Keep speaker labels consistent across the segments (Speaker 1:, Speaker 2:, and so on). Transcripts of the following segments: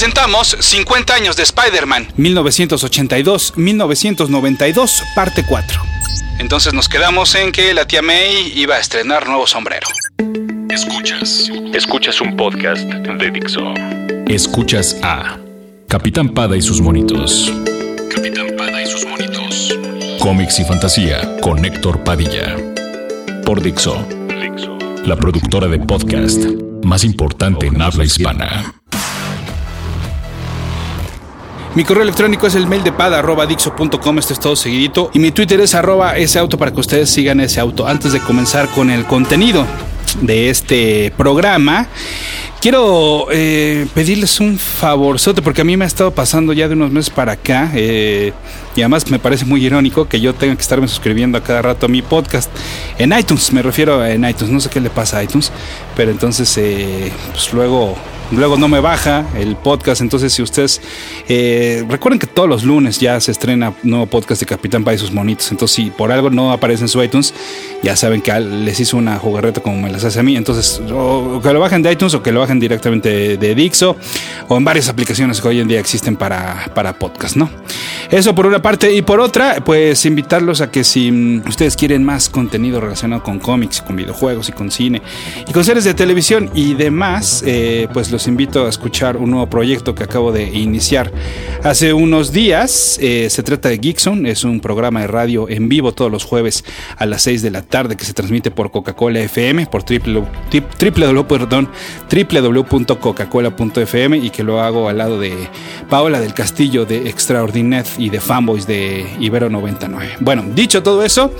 Speaker 1: presentamos 50 años de Spider-Man, 1982-1992, parte 4. Entonces nos quedamos en que la tía May iba a estrenar nuevo sombrero.
Speaker 2: Escuchas. Escuchas un podcast de Dixo. Escuchas a Capitán Pada y sus monitos. Capitán Pada y sus monitos. Cómics y fantasía con Héctor Padilla. Por Dixo. Dixo. La productora de podcast más importante en habla hispana.
Speaker 1: Mi correo electrónico es el mail de dixo.com, este es todo seguidito. Y mi Twitter es arroba ese auto para que ustedes sigan ese auto. Antes de comenzar con el contenido de este programa, quiero eh, pedirles un favorzote, porque a mí me ha estado pasando ya de unos meses para acá, eh, y además me parece muy irónico que yo tenga que estarme suscribiendo a cada rato a mi podcast en iTunes, me refiero a en iTunes, no sé qué le pasa a iTunes, pero entonces eh, pues luego luego no me baja el podcast. Entonces, si ustedes eh, recuerden que todos los lunes ya se estrena nuevo podcast de Capitán Pay y sus monitos. Entonces, si por algo no aparece en su iTunes, ya saben que les hizo una jugarreta como me las hace a mí. Entonces, o que lo bajen de iTunes o que lo bajen directamente de, Dixo o en varias aplicaciones que hoy en día existen para, para podcast, ¿no? Eso por una parte. Y por otra, pues invitarlos a que si ustedes quieren más contenido relacionado con cómics, con videojuegos y con cine y con series de televisión y demás, eh, pues los invito a escuchar un nuevo proyecto que acabo de iniciar hace unos días. Eh, se trata de Geekson, es un programa de radio en vivo todos los jueves a las 6 de la tarde que se transmite por Coca-Cola FM, por www.coca-cola.fm y que lo hago al lado de Paola del Castillo de Extraordinet y de Fanboys de Ibero 99. Bueno, dicho todo eso,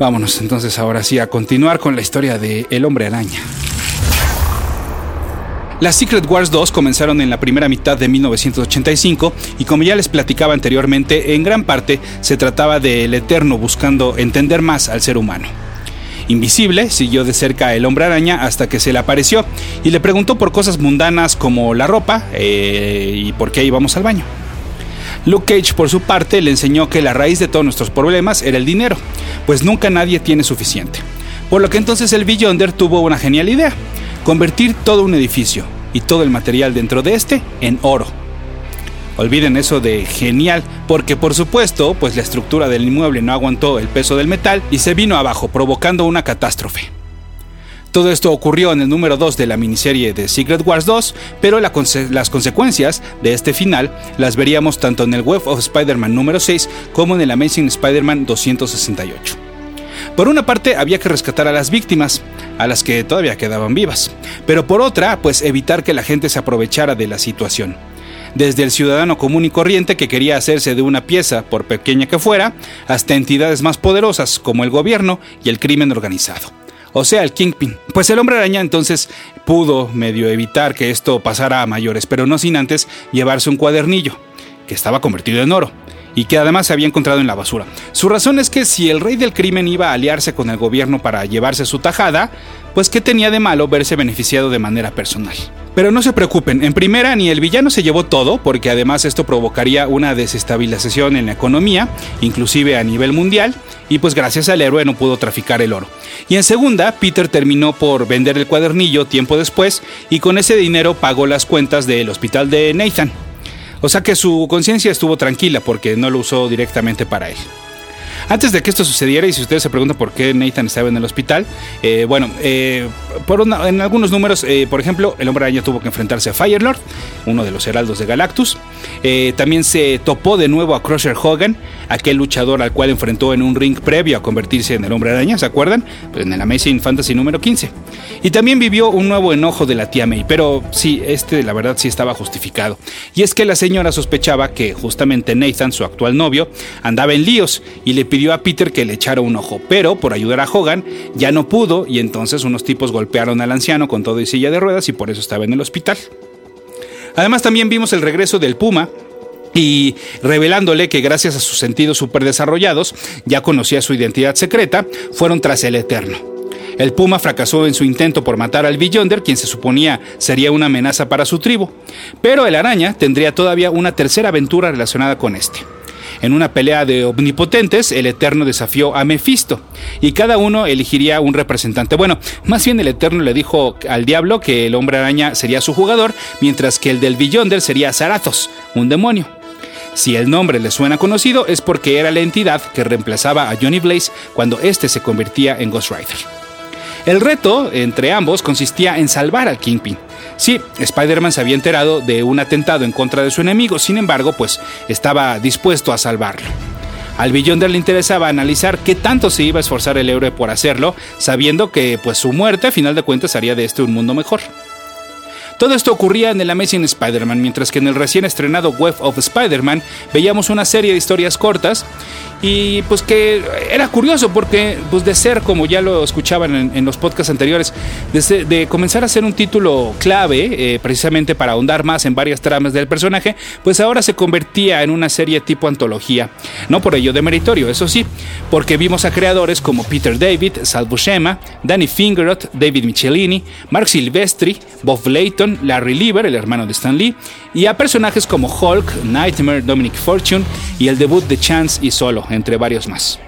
Speaker 1: vámonos entonces ahora sí a continuar con la historia de El Hombre Araña. Las Secret Wars 2 comenzaron en la primera mitad de 1985 y como ya les platicaba anteriormente, en gran parte se trataba del Eterno buscando entender más al ser humano. Invisible siguió de cerca el hombre araña hasta que se le apareció y le preguntó por cosas mundanas como la ropa eh, y por qué íbamos al baño. Luke Cage, por su parte, le enseñó que la raíz de todos nuestros problemas era el dinero, pues nunca nadie tiene suficiente. Por lo que entonces el Beyonder tuvo una genial idea convertir todo un edificio y todo el material dentro de este en oro. Olviden eso de genial, porque por supuesto, pues la estructura del inmueble no aguantó el peso del metal y se vino abajo, provocando una catástrofe. Todo esto ocurrió en el número 2 de la miniserie de Secret Wars 2, pero las consecuencias de este final las veríamos tanto en el Web of Spider-Man número 6 como en el Amazing Spider-Man 268. Por una parte había que rescatar a las víctimas, a las que todavía quedaban vivas, pero por otra, pues evitar que la gente se aprovechara de la situación. Desde el ciudadano común y corriente que quería hacerse de una pieza, por pequeña que fuera, hasta entidades más poderosas como el gobierno y el crimen organizado. O sea, el Kingpin. Pues el hombre araña entonces pudo medio evitar que esto pasara a mayores, pero no sin antes llevarse un cuadernillo, que estaba convertido en oro y que además se había encontrado en la basura. Su razón es que si el rey del crimen iba a aliarse con el gobierno para llevarse su tajada, pues qué tenía de malo verse beneficiado de manera personal. Pero no se preocupen, en primera ni el villano se llevó todo, porque además esto provocaría una desestabilización en la economía, inclusive a nivel mundial, y pues gracias al héroe no pudo traficar el oro. Y en segunda, Peter terminó por vender el cuadernillo tiempo después, y con ese dinero pagó las cuentas del hospital de Nathan. O sea que su conciencia estuvo tranquila porque no lo usó directamente para él. Antes de que esto sucediera, y si ustedes se preguntan por qué Nathan estaba en el hospital, eh, bueno, eh, por en algunos números, eh, por ejemplo, el hombre araña tuvo que enfrentarse a Firelord, uno de los heraldos de Galactus. También se topó de nuevo a Crusher Hogan, aquel luchador al cual enfrentó en un ring previo a convertirse en el hombre araña, ¿se acuerdan? Pues en el Amazing Fantasy número 15. Y también vivió un nuevo enojo de la tía May, pero sí, este la verdad sí estaba justificado. Y es que la señora sospechaba que justamente Nathan, su actual novio, andaba en líos y le pidió a Peter que le echara un ojo, pero por ayudar a Hogan ya no pudo y entonces unos tipos golpearon al anciano con todo y silla de ruedas y por eso estaba en el hospital. Además también vimos el regreso del Puma, y revelándole que gracias a sus sentidos super desarrollados ya conocía su identidad secreta, fueron tras el Eterno. El Puma fracasó en su intento por matar al Beyonder, quien se suponía sería una amenaza para su tribu, pero el araña tendría todavía una tercera aventura relacionada con este. En una pelea de omnipotentes, el Eterno desafió a Mephisto y cada uno elegiría un representante. Bueno, más bien el Eterno le dijo al diablo que el hombre araña sería su jugador, mientras que el del Beyonder sería Zarathos, un demonio. Si el nombre le suena conocido es porque era la entidad que reemplazaba a Johnny Blaze cuando éste se convertía en Ghost Rider. El reto entre ambos consistía en salvar al Kingpin. Sí, Spider-Man se había enterado de un atentado en contra de su enemigo, sin embargo, pues estaba dispuesto a salvarlo. Al Beyonder le interesaba analizar qué tanto se iba a esforzar el héroe por hacerlo, sabiendo que pues su muerte a final de cuentas haría de este un mundo mejor. Todo esto ocurría en el Amazing Spider-Man, mientras que en el recién estrenado Web of Spider-Man veíamos una serie de historias cortas y pues que era curioso porque pues de ser como ya lo escuchaban en, los podcasts anteriores de, comenzar a ser un título clave eh, precisamente para ahondar más en varias tramas del personaje pues ahora se convertía en una serie tipo antología. No por ello de meritorio eso sí porque vimos a creadores como Peter David Sal Buscema Danny Fingeroth David Michelini Mark Silvestri Bob Layton Larry Lieber el hermano de Stan Lee y a personajes como Hulk Nightmare Dominic Fortune y el debut de Chance y Solo entre varios más.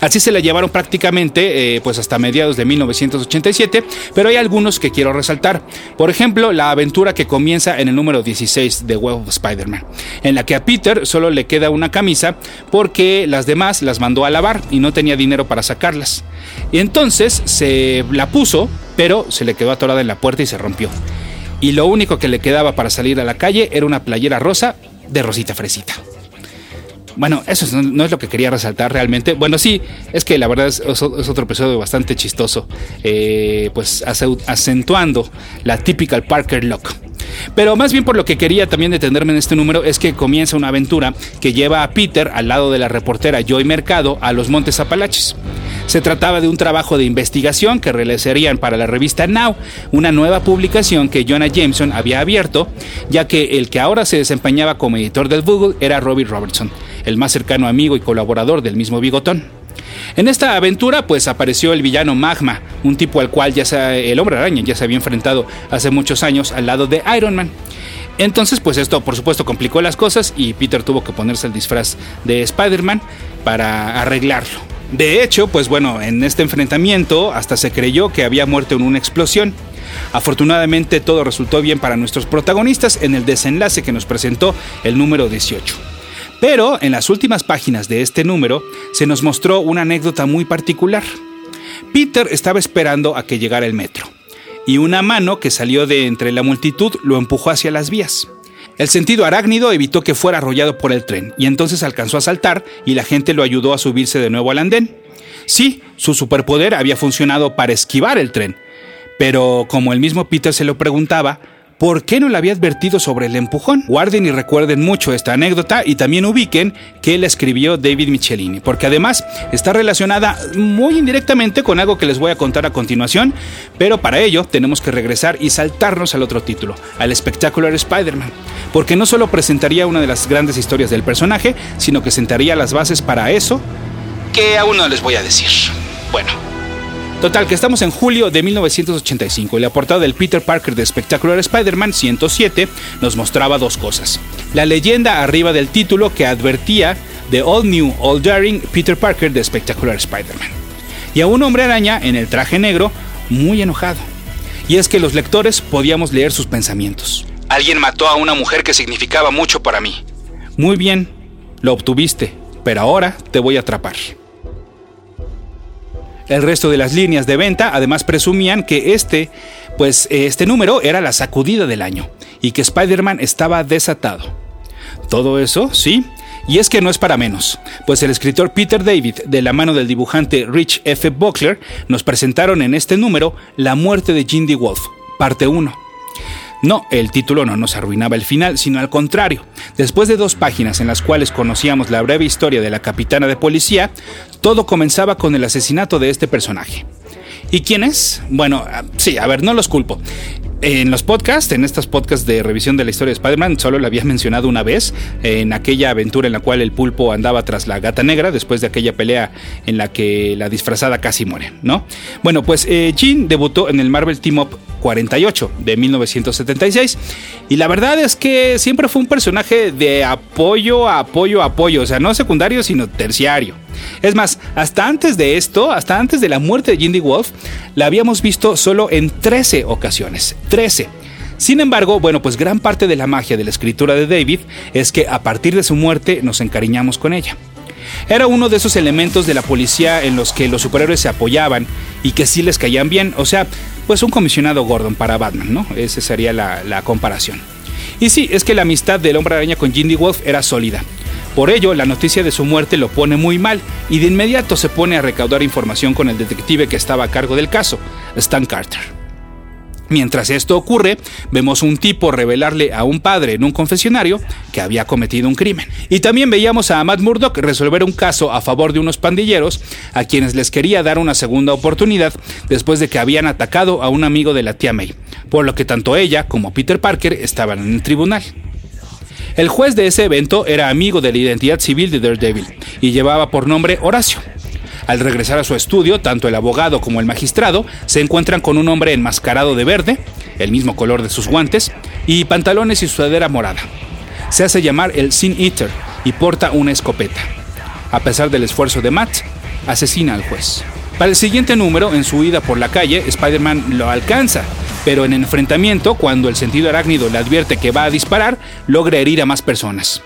Speaker 1: Así se la llevaron prácticamente eh, pues hasta mediados de 1987, pero hay algunos que quiero resaltar. Por ejemplo, la aventura que comienza en el número 16 de Web of Spider-Man, en la que a Peter solo le queda una camisa porque las demás las mandó a lavar y no tenía dinero para sacarlas. Y entonces se la puso, pero se le quedó atorada en la puerta y se rompió. Y lo único que le quedaba para salir a la calle era una playera rosa de Rosita Fresita. Bueno, eso no, es lo que quería resaltar realmente. Bueno, sí, es que la verdad es, otro episodio bastante chistoso, eh, pues acentuando la typical Parker look. Pero más bien por lo que quería también detenerme en este número es que comienza una aventura que lleva a Peter al lado de la reportera Joy Mercado a los Montes Apalaches. Se trataba de un trabajo de investigación que realizarían para la revista Now, una nueva publicación que Jonah Jameson había abierto, ya que el que ahora se desempeñaba como editor del Google era Robbie Robertson, el más cercano amigo y colaborador del mismo Bigotón. En esta aventura pues apareció el villano Magma, un tipo al cual ya el hombre araña ya se había enfrentado hace muchos años al lado de Iron Man. Entonces pues esto por supuesto complicó las cosas y Peter tuvo que ponerse el disfraz de Spider-Man para arreglarlo. De hecho, pues bueno, en este enfrentamiento hasta se creyó que había muerto en una explosión. Afortunadamente todo resultó bien para nuestros protagonistas en el desenlace que nos presentó el número 18. Pero en las últimas páginas de este número se nos mostró una anécdota muy particular. Peter estaba esperando a que llegara el metro, y una mano que salió de entre la multitud lo empujó hacia las vías. El sentido arácnido evitó que fuera arrollado por el tren, y entonces alcanzó a saltar y la gente lo ayudó a subirse de nuevo al andén. Sí, su superpoder había funcionado para esquivar el tren, pero como el mismo Peter se lo preguntaba, ¿por qué no le había advertido sobre el empujón? Guarden y recuerden mucho esta anécdota y también ubiquen que la escribió David Michelini, porque además está relacionada muy indirectamente con algo que les voy a contar a continuación, pero para ello tenemos que regresar y saltarnos al otro título, al Spectacular Spider-Man, porque no solo presentaría una de las grandes historias del personaje, sino que sentaría las bases para eso que aún no les voy a decir. Bueno, Total, que estamos en julio de 1985 y la portada del Peter Parker de Spectacular Spider-Man 107 nos mostraba dos cosas. La leyenda arriba del título que advertía de All New, All Daring Peter Parker de Spectacular Spider-Man. Y a un hombre araña en el traje negro muy enojado. Y es que los lectores podíamos leer sus pensamientos. Alguien mató a una mujer que significaba mucho para mí. Muy bien, lo obtuviste, pero ahora te voy a atrapar. El resto de las líneas de venta además presumían que este, pues este número era la sacudida del año y que Spider-Man estaba desatado. Todo eso, sí, y es que no es para menos, pues el escritor Peter David, de la mano del dibujante Rich F. Buckler, nos presentaron en este número La muerte de Jindy Wolf, parte 1. No, el título no nos arruinaba el final, sino al contrario. Después de dos páginas en las cuales conocíamos la breve historia de la capitana de policía, todo comenzaba con el asesinato de este personaje. ¿Y quién es? Bueno, ah, sí, a ver, no los culpo. En los podcasts, en estos podcasts de revisión de la historia de Spider-Man, solo lo había mencionado una vez, en aquella aventura en la cual el pulpo andaba tras la gata negra, después de aquella pelea en la que la disfrazada casi muere, ¿no? Bueno, pues eh, Jean debutó en el Marvel Team Up 48 de 1976. Y la verdad es que siempre fue un personaje de apoyo, apoyo, apoyo, o sea, no secundario, sino terciario. Es más, hasta antes de esto, hasta antes de la muerte de Jindy Wolf, la habíamos visto solo en 13 ocasiones. 13. Sin embargo, bueno, pues gran parte de la magia de la escritura de David es que a partir de su muerte nos encariñamos con ella. Era uno de esos elementos de la policía en los que los superhéroes se apoyaban y que sí les caían bien, o sea, pues un comisionado Gordon para Batman, ¿no? Esa sería la, comparación. Y sí, es que la amistad del hombre araña con Jindy Wolf era sólida. Por ello, la noticia de su muerte lo pone muy mal y de inmediato se pone a recaudar información con el detective que estaba a cargo del caso, Stan Carter. Mientras esto ocurre, vemos un tipo revelarle a un padre en un confesionario que había cometido un crimen. Y también veíamos a Matt Murdock resolver un caso a favor de unos pandilleros a quienes les quería dar una segunda oportunidad después de que habían atacado a un amigo de la tía May, por lo que tanto ella como Peter Parker estaban en el tribunal. El juez de ese evento era amigo de la identidad civil de Daredevil y llevaba por nombre Horacio. Al regresar a su estudio, tanto el abogado como el magistrado se encuentran con un hombre enmascarado de verde, el mismo color de sus guantes, y pantalones y sudadera morada. Se hace llamar el Sin Eater y porta una escopeta. A pesar del esfuerzo de Matt, asesina al juez. Para el siguiente número, en su huida por la calle, Spider-Man lo alcanza, pero en enfrentamiento, cuando el sentido arácnido le advierte que va a disparar, logra herir a más personas.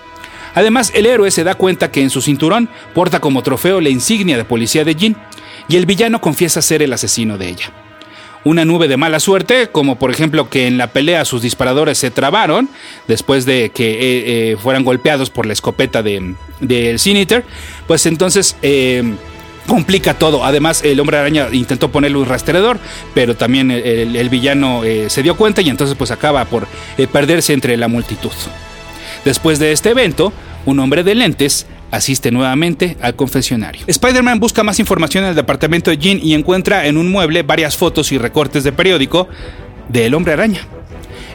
Speaker 1: Además, el héroe se da cuenta que en su cinturón porta como trofeo la insignia de policía de Jean, y el villano confiesa ser el asesino de ella. Una nube de mala suerte, como por ejemplo que en la pelea sus disparadores se trabaron después de que eh, eh, fueran golpeados por la escopeta del de, pues entonces eh, complica todo. Además, el hombre araña intentó ponerle un rastreador, pero también el, villano se dio cuenta y entonces pues acaba por perderse entre la multitud. Después de este evento, un hombre de lentes asiste nuevamente al confesionario. Spider-Man busca más información en el departamento de Jean y encuentra en un mueble varias fotos y recortes de periódico del hombre araña.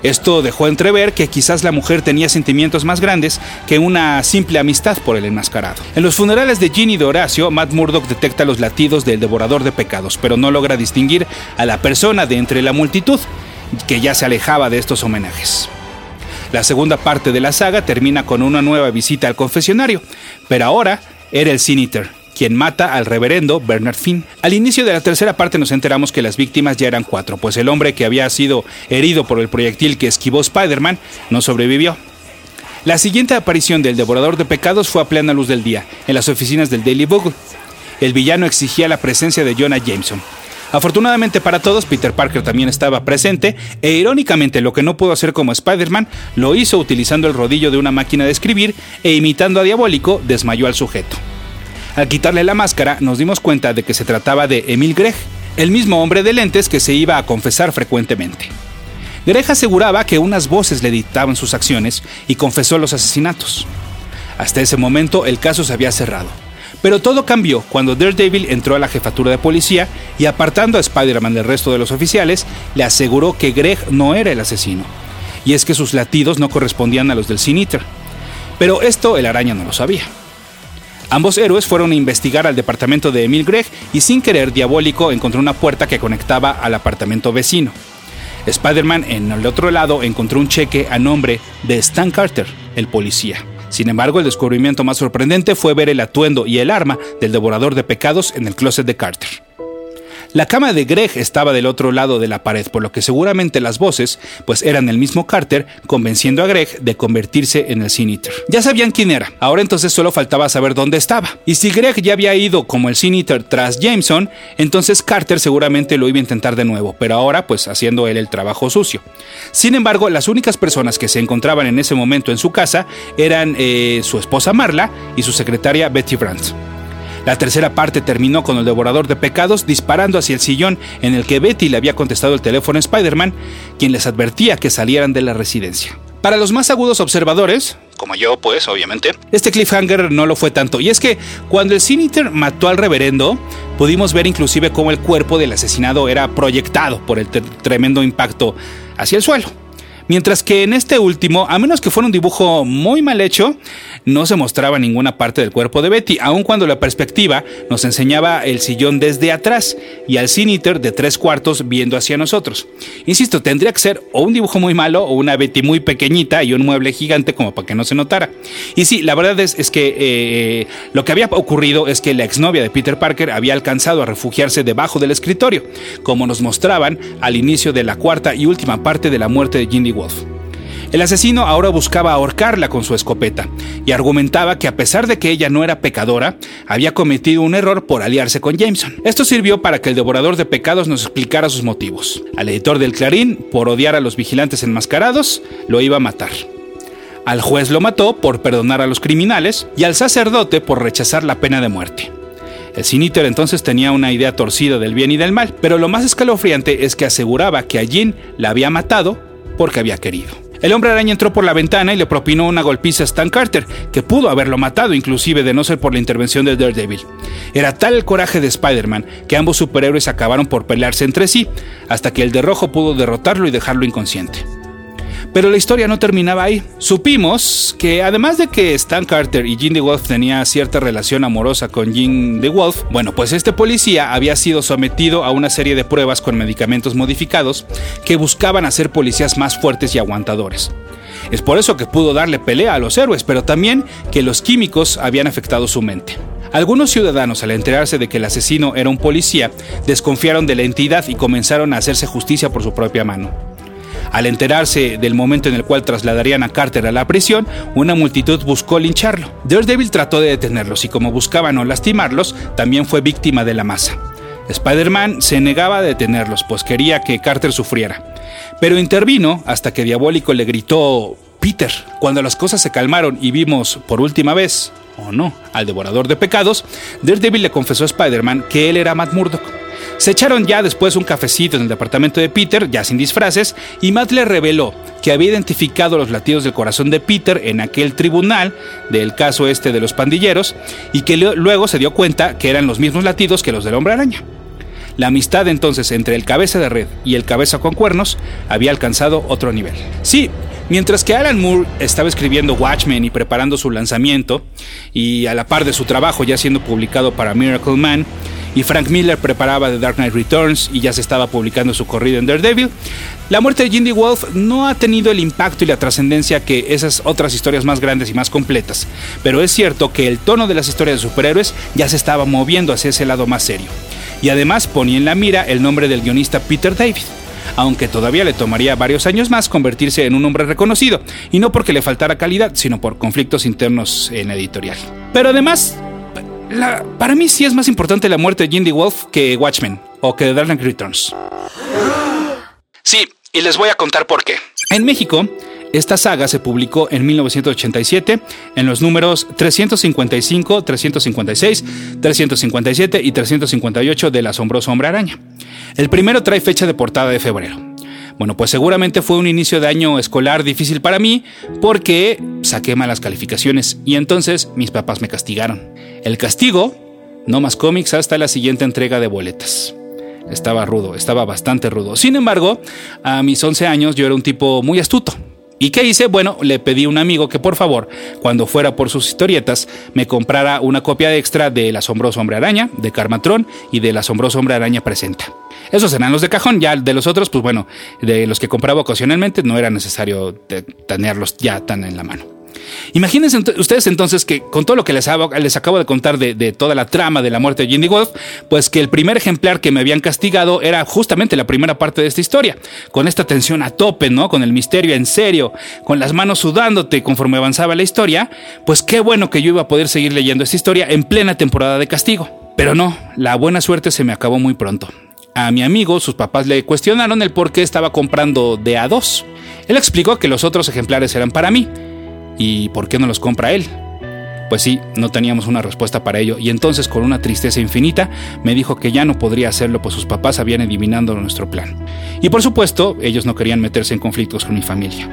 Speaker 1: Esto dejó entrever que quizás la mujer tenía sentimientos más grandes que una simple amistad por el enmascarado. En los funerales de Jean y de Horacio, Matt Murdock detecta los latidos del devorador de pecados, pero no logra distinguir a la persona de entre la multitud que ya se alejaba de estos homenajes. La segunda parte de la saga termina con una nueva visita al confesionario, pero ahora era el Sin quien mata al reverendo Bernard Finn. Al inicio de la tercera parte nos enteramos que las víctimas ya eran cuatro, pues el hombre que había sido herido por el proyectil que esquivó Spider-Man no sobrevivió. La siguiente aparición del devorador de pecados fue a plena luz del día, en las oficinas del Daily Bugle. El villano exigía la presencia de Jonah Jameson, Afortunadamente para todos, Peter Parker también estaba presente e irónicamente lo que no pudo hacer como Spider-Man lo hizo utilizando el rodillo de una máquina de escribir e imitando a Diabólico desmayó al sujeto. Al quitarle la máscara nos dimos cuenta de que se trataba de Emil Gregg, el mismo hombre de lentes que se iba a confesar frecuentemente. Gregg aseguraba que unas voces le dictaban sus acciones y confesó los asesinatos. Hasta ese momento el caso se había cerrado. Pero todo cambió cuando Daredevil entró a la jefatura de policía y apartando a Spider-Man del resto de los oficiales, le aseguró que Greg no era el asesino. Y es que sus latidos no correspondían a los del Sin. Pero esto el araña no lo sabía. Ambos héroes fueron a investigar al departamento de Emil Gregg y sin querer Diabólico encontró una puerta que conectaba al apartamento vecino. Spider-Man en el otro lado encontró un cheque a nombre de Stan Carter, el policía. Sin embargo, el descubrimiento más sorprendente fue ver el atuendo y el arma del devorador de pecados en el closet de Carter. La cama de Greg estaba del otro lado de la pared, por lo que seguramente las voces pues eran el mismo Carter convenciendo a Greg de convertirse en el Sin Ya sabían quién era, ahora entonces solo faltaba saber dónde estaba. Y si Greg ya había ido como el Sin tras Jameson, entonces Carter seguramente lo iba a intentar de nuevo, pero ahora pues haciendo él el trabajo sucio. Sin embargo, las únicas personas que se encontraban en ese momento en su casa eran eh, su esposa Marla y su secretaria Betty Brandt. La tercera parte terminó con el devorador de pecados disparando hacia el sillón en el que Betty le había contestado el teléfono a Spider-Man, quien les advertía que salieran de la residencia. Para los más agudos observadores, como yo pues obviamente, este cliffhanger no lo fue tanto. Y es que cuando el Siniter mató al reverendo, pudimos ver inclusive cómo el cuerpo del asesinado era proyectado por el tremendo impacto hacia el suelo. Mientras que en este último, a menos que fuera un dibujo muy mal hecho, no se mostraba ninguna parte del cuerpo de Betty, aun cuando la perspectiva nos enseñaba el sillón desde atrás y al Sin de tres cuartos viendo hacia nosotros. Insisto, tendría que ser o un dibujo muy malo o una Betty muy pequeñita y un mueble gigante como para que no se notara. Y sí, la verdad es, que eh, lo que había ocurrido es que la exnovia de Peter Parker había alcanzado a refugiarse debajo del escritorio, como nos mostraban al inicio de la cuarta y última parte de la muerte de Ginny Wolf. El asesino ahora buscaba ahorcarla con su escopeta y argumentaba que a pesar de que ella no era pecadora, había cometido un error por aliarse con Jameson. Esto sirvió para que el devorador de pecados nos explicara sus motivos. Al editor del Clarín, por odiar a los vigilantes enmascarados, lo iba a matar. Al juez lo mató por perdonar a los criminales y al sacerdote por rechazar la pena de muerte. El Siniter entonces tenía una idea torcida del bien y del mal, pero lo más escalofriante es que aseguraba que a Jean la había matado porque había querido. El hombre araña entró por la ventana y le propinó una golpiza a Stan Carter, que pudo haberlo matado inclusive de no ser por la intervención de Daredevil. Era tal el coraje de Spider-Man que ambos superhéroes acabaron por pelearse entre sí, hasta que el de rojo pudo derrotarlo y dejarlo inconsciente. Pero la historia no terminaba ahí. Supimos que además de que Stan Carter y Jean DeWolf tenía cierta relación amorosa con Jean DeWolf, bueno, pues este policía había sido sometido a una serie de pruebas con medicamentos modificados que buscaban hacer policías más fuertes y aguantadores. Es por eso que pudo darle pelea a los héroes, pero también que los químicos habían afectado su mente. Algunos ciudadanos, al enterarse de que el asesino era un policía, desconfiaron de la entidad y comenzaron a hacerse justicia por su propia mano. Al enterarse del momento en el cual trasladarían a Carter a la prisión, una multitud buscó lincharlo. Daredevil trató de detenerlos y como buscaban no lastimarlos, también fue víctima de la masa. Spider-Man se negaba a detenerlos, pues quería que Carter sufriera. Pero intervino hasta que Diabólico le gritó Peter. Cuando las cosas se calmaron y vimos por última vez, o no, al devorador de pecados, Daredevil le confesó a Spider-Man que él era Matt Murdock se echaron ya después un cafecito en el departamento de Peter, ya sin disfraces, y Matt le reveló que había identificado los latidos del corazón de Peter en aquel tribunal del caso este de los pandilleros, y que luego se dio cuenta que eran los mismos latidos que los del hombre araña. La amistad entonces entre el cabeza de red y el cabeza con cuernos había alcanzado otro nivel. Sí, Mientras que Alan Moore estaba escribiendo Watchmen y preparando su lanzamiento, y a la par de su trabajo ya siendo publicado para Miracle Man, y Frank Miller preparaba The Dark Knight Returns y ya se estaba publicando su corrido en Daredevil, la muerte de Jindy Wolf no ha tenido el impacto y la trascendencia que esas otras historias más grandes y más completas, pero es cierto que el tono de las historias de superhéroes ya se estaba moviendo hacia ese lado más serio. Y además ponía en la mira el nombre del guionista Peter David aunque todavía le tomaría varios años más convertirse en un hombre reconocido, y no porque le faltara calidad, sino por conflictos internos en editorial. Pero además, para mí sí es más importante la muerte de Jindy Wolf que Watchmen o que The Dark Knight Returns. Sí, y les voy a contar por qué. En México, esta saga se publicó en 1987 en los números 355, 356, 357 y 358 del asombroso hombre araña. El primero trae fecha de portada de febrero. Bueno, pues seguramente fue un inicio de año escolar difícil para mí porque saqué malas calificaciones y entonces mis papás me castigaron. El castigo, no más cómics hasta la siguiente entrega de boletas. Estaba rudo, estaba bastante rudo. Sin embargo, a mis 11 años yo era un tipo muy astuto. ¿Y qué hice? Bueno, le pedí a un amigo que por favor, cuando fuera por sus historietas, me comprara una copia extra del asombroso hombre araña, de Carmatrón y del asombroso hombre araña presenta. Esos eran los de cajón, ya de los otros, pues bueno, de los que compraba ocasionalmente no era necesario tenerlos ya tan en la mano. Imagínense ustedes entonces que con todo lo que les, les acabo de contar de, toda la trama de la muerte de Jindy Wolf, pues que el primer ejemplar que me habían castigado era justamente la primera parte de esta historia, con esta tensión a tope, ¿no? Con el misterio en serio, con las manos sudándote conforme avanzaba la historia, pues qué bueno que yo iba a poder seguir leyendo esta historia en plena temporada de castigo. Pero no, la buena suerte se me acabó muy pronto. A mi amigo, sus papás le cuestionaron el por qué estaba comprando de a dos. Él explicó que los otros ejemplares eran para mí. ¿Y por qué no los compra él? Pues sí, no teníamos una respuesta para ello, y entonces con una tristeza infinita me dijo que ya no podría hacerlo, pues sus papás habían adivinado nuestro plan. Y por supuesto, ellos no querían meterse en conflictos con mi familia.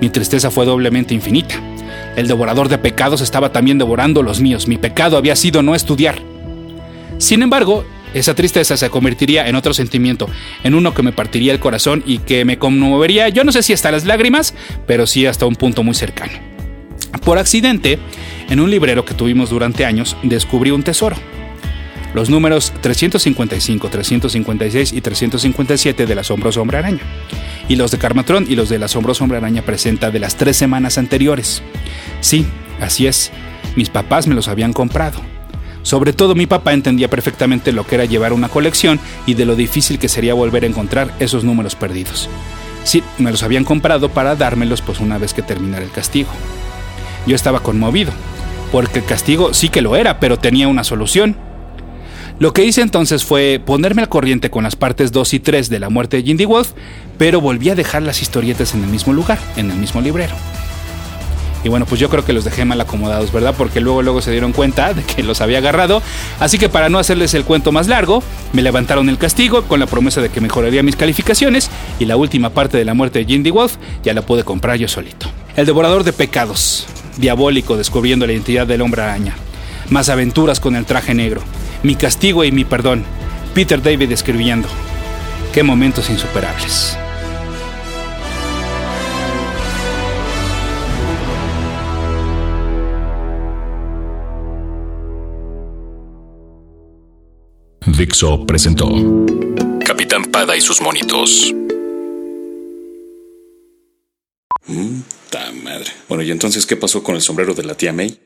Speaker 1: Mi tristeza fue doblemente infinita. El devorador de pecados estaba también devorando los míos. Mi pecado había sido no estudiar. Sin embargo, esa tristeza se convertiría en otro sentimiento, en uno que me partiría el corazón y que me conmovería, yo no sé si hasta las lágrimas, pero sí hasta un punto muy cercano. Por accidente, en un librero que tuvimos durante años, descubrí un tesoro. Los números 355, 356 y 357 del Asombroso Hombre Araña. Y los de Carmatrón y los del Asombroso Hombre Araña presenta de las tres semanas anteriores. Sí, así es, mis papás me los habían comprado. Sobre todo mi papá entendía perfectamente lo que era llevar una colección y de lo difícil que sería volver a encontrar esos números perdidos. Sí, me los habían comprado para dármelos pues una vez que terminara el castigo. Yo estaba conmovido, porque el castigo sí que lo era, pero tenía una solución. Lo que hice entonces fue ponerme al corriente con las partes 2 y 3 de la muerte de Jindy Wolf, pero volví a dejar las historietas en el mismo lugar, en el mismo librero. Y bueno, pues yo creo que los dejé mal acomodados, ¿verdad? Porque luego luego se dieron cuenta de que los había agarrado. Así que para no hacerles el cuento más largo, me levantaron el castigo con la promesa de que mejoraría mis calificaciones y la última parte de la muerte de Jindy Wolf ya la pude comprar yo solito. El devorador de pecados, diabólico descubriendo la identidad del hombre araña. Más aventuras con el traje negro. Mi castigo y mi perdón. Peter David escribiendo. Qué momentos insuperables.
Speaker 2: Dixo presentó Capitán Pada y sus monitos.
Speaker 3: Mm, ta madre. Bueno, ¿y entonces qué pasó con el sombrero de la tía May?